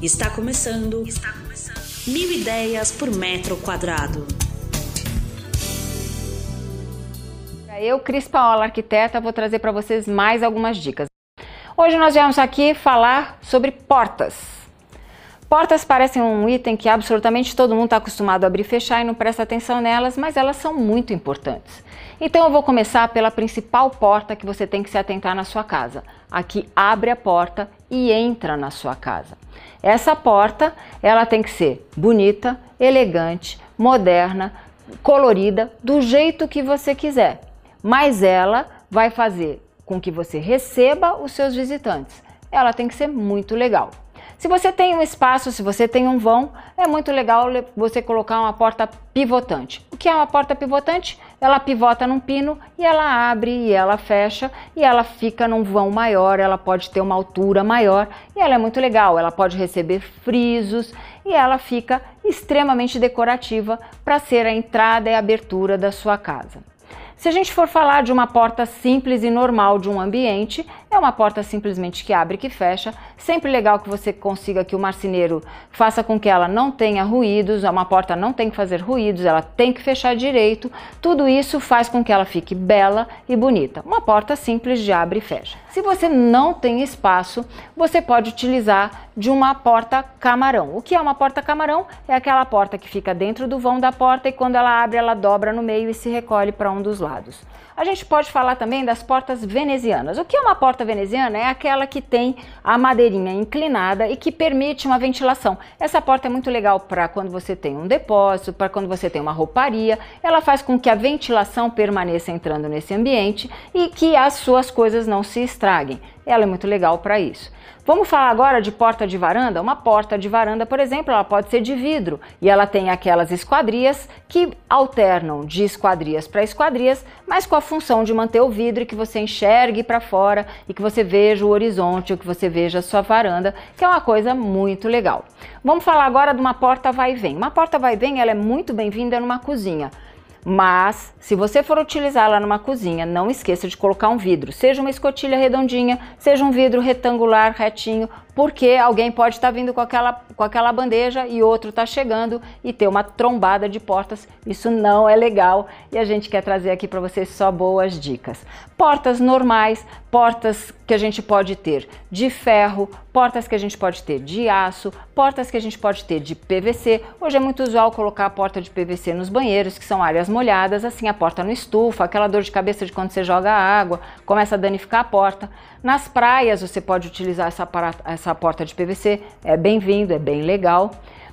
Está começando. Está começando. Mil ideias por metro quadrado. Eu, Cris Paola, arquiteta, vou trazer para vocês mais algumas dicas. Hoje nós viemos aqui falar sobre portas. Portas parecem um item que absolutamente todo mundo está acostumado a abrir e fechar e não presta atenção nelas, mas elas são muito importantes. Então eu vou começar pela principal porta que você tem que se atentar na sua casa. Aqui abre a porta e entra na sua casa. Essa porta, ela tem que ser bonita, elegante, moderna, colorida, do jeito que você quiser. Mas ela vai fazer com que você receba os seus visitantes. Ela tem que ser muito legal. Se você tem um espaço, se você tem um vão, é muito legal você colocar uma porta pivotante. O que é uma porta pivotante? Ela pivota num pino e ela abre e ela fecha e ela fica num vão maior, ela pode ter uma altura maior e ela é muito legal. Ela pode receber frisos e ela fica extremamente decorativa para ser a entrada e a abertura da sua casa. Se a gente for falar de uma porta simples e normal de um ambiente, é uma porta simplesmente que abre e que fecha. Sempre legal que você consiga que o marceneiro faça com que ela não tenha ruídos, uma porta não tem que fazer ruídos, ela tem que fechar direito. Tudo isso faz com que ela fique bela e bonita. Uma porta simples de abre e fecha. Se você não tem espaço, você pode utilizar de uma porta camarão. O que é uma porta camarão? É aquela porta que fica dentro do vão da porta e quando ela abre, ela dobra no meio e se recolhe para um dos lados. A gente pode falar também das portas venezianas. O que é uma porta veneziana? É aquela que tem a madeirinha inclinada e que permite uma ventilação. Essa porta é muito legal para quando você tem um depósito, para quando você tem uma rouparia. Ela faz com que a ventilação permaneça entrando nesse ambiente e que as suas coisas não se estraguem. Ela é muito legal para isso. Vamos falar agora de porta de varanda? Uma porta de varanda, por exemplo, ela pode ser de vidro e ela tem aquelas esquadrias que alternam de esquadrias para esquadrias, mas com a função de manter o vidro e que você enxergue para fora e que você veja o horizonte, ou que você veja a sua varanda, que é uma coisa muito legal. Vamos falar agora de uma porta vai e vem. Uma porta vai e vem, ela é muito bem-vinda numa cozinha. Mas, se você for utilizá-la numa cozinha, não esqueça de colocar um vidro, seja uma escotilha redondinha, seja um vidro retangular, retinho, porque alguém pode estar vindo com aquela, com aquela bandeja e outro está chegando e ter uma trombada de portas. Isso não é legal e a gente quer trazer aqui para vocês só boas dicas. Portas normais, portas que a gente pode ter de ferro, portas que a gente pode ter de aço, portas que a gente pode ter de PVC. Hoje é muito usual colocar a porta de PVC nos banheiros, que são áreas molhadas, assim a porta não estufa, aquela dor de cabeça de quando você joga água, começa a danificar a porta. Nas praias você pode utilizar essa, essa essa porta de PVC, é bem-vindo, é bem legal.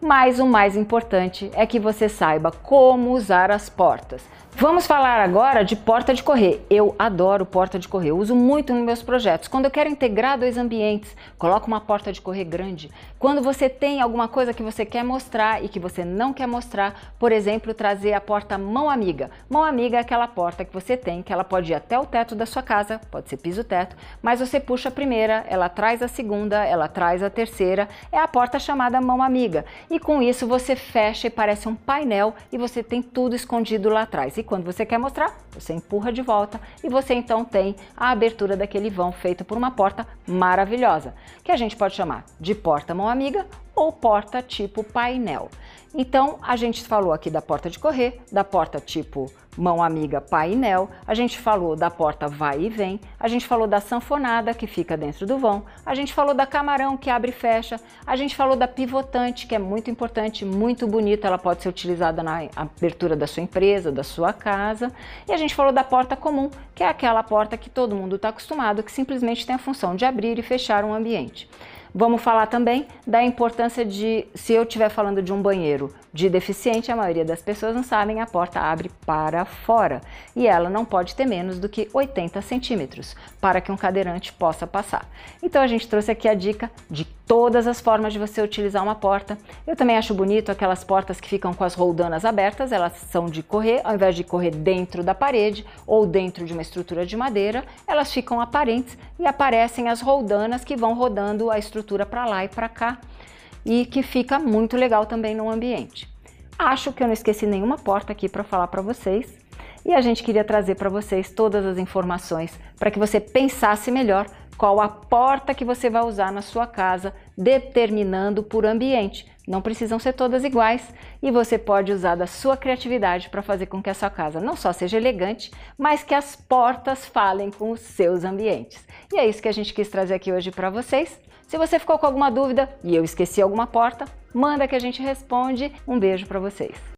Mas o mais importante é que você saiba como usar as portas. Vamos falar agora de porta de correr. Eu adoro porta de correr, uso muito nos meus projetos. Quando eu quero integrar dois ambientes, coloco uma porta de correr grande. Quando você tem alguma coisa que você quer mostrar e que você não quer mostrar, por exemplo, trazer a porta mão amiga. Mão amiga é aquela porta que você tem, que ela pode ir até o teto da sua casa, pode ser piso-teto, mas você puxa a primeira, ela traz a segunda, ela traz a terceira, é a porta chamada mão amiga. E com isso você fecha e parece um painel e você tem tudo escondido lá atrás. E quando você quer mostrar, você empurra de volta e você então tem a abertura daquele vão feito por uma porta maravilhosa, que a gente pode chamar de porta mão amiga ou porta tipo painel. Então, a gente falou aqui da porta de correr, da porta tipo mão amiga painel, a gente falou da porta vai e vem, a gente falou da sanfonada que fica dentro do vão, a gente falou da camarão que abre e fecha, a gente falou da pivotante que é muito importante, muito bonita, ela pode ser utilizada na abertura da sua empresa, da sua casa, e a gente falou da porta comum, que é aquela porta que todo mundo está acostumado, que simplesmente tem a função de abrir e fechar um ambiente. Vamos falar também da importância de, se eu estiver falando de um banheiro de deficiente, a maioria das pessoas não sabem, a porta abre para fora e ela não pode ter menos do que 80 centímetros para que um cadeirante possa passar. Então a gente trouxe aqui a dica de todas as formas de você utilizar uma porta. Eu também acho bonito aquelas portas que ficam com as roldanas abertas, elas são de correr, ao invés de correr dentro da parede ou dentro de uma estrutura de madeira, elas ficam aparentes e aparecem as roldanas que vão rodando a estrutura para lá e para cá e que fica muito legal também no ambiente. Acho que eu não esqueci nenhuma porta aqui para falar para vocês e a gente queria trazer para vocês todas as informações para que você pensasse melhor qual a porta que você vai usar na sua casa, determinando por ambiente. Não precisam ser todas iguais e você pode usar da sua criatividade para fazer com que a sua casa não só seja elegante, mas que as portas falem com os seus ambientes. E é isso que a gente quis trazer aqui hoje para vocês. Se você ficou com alguma dúvida e eu esqueci alguma porta, manda que a gente responde. Um beijo para vocês.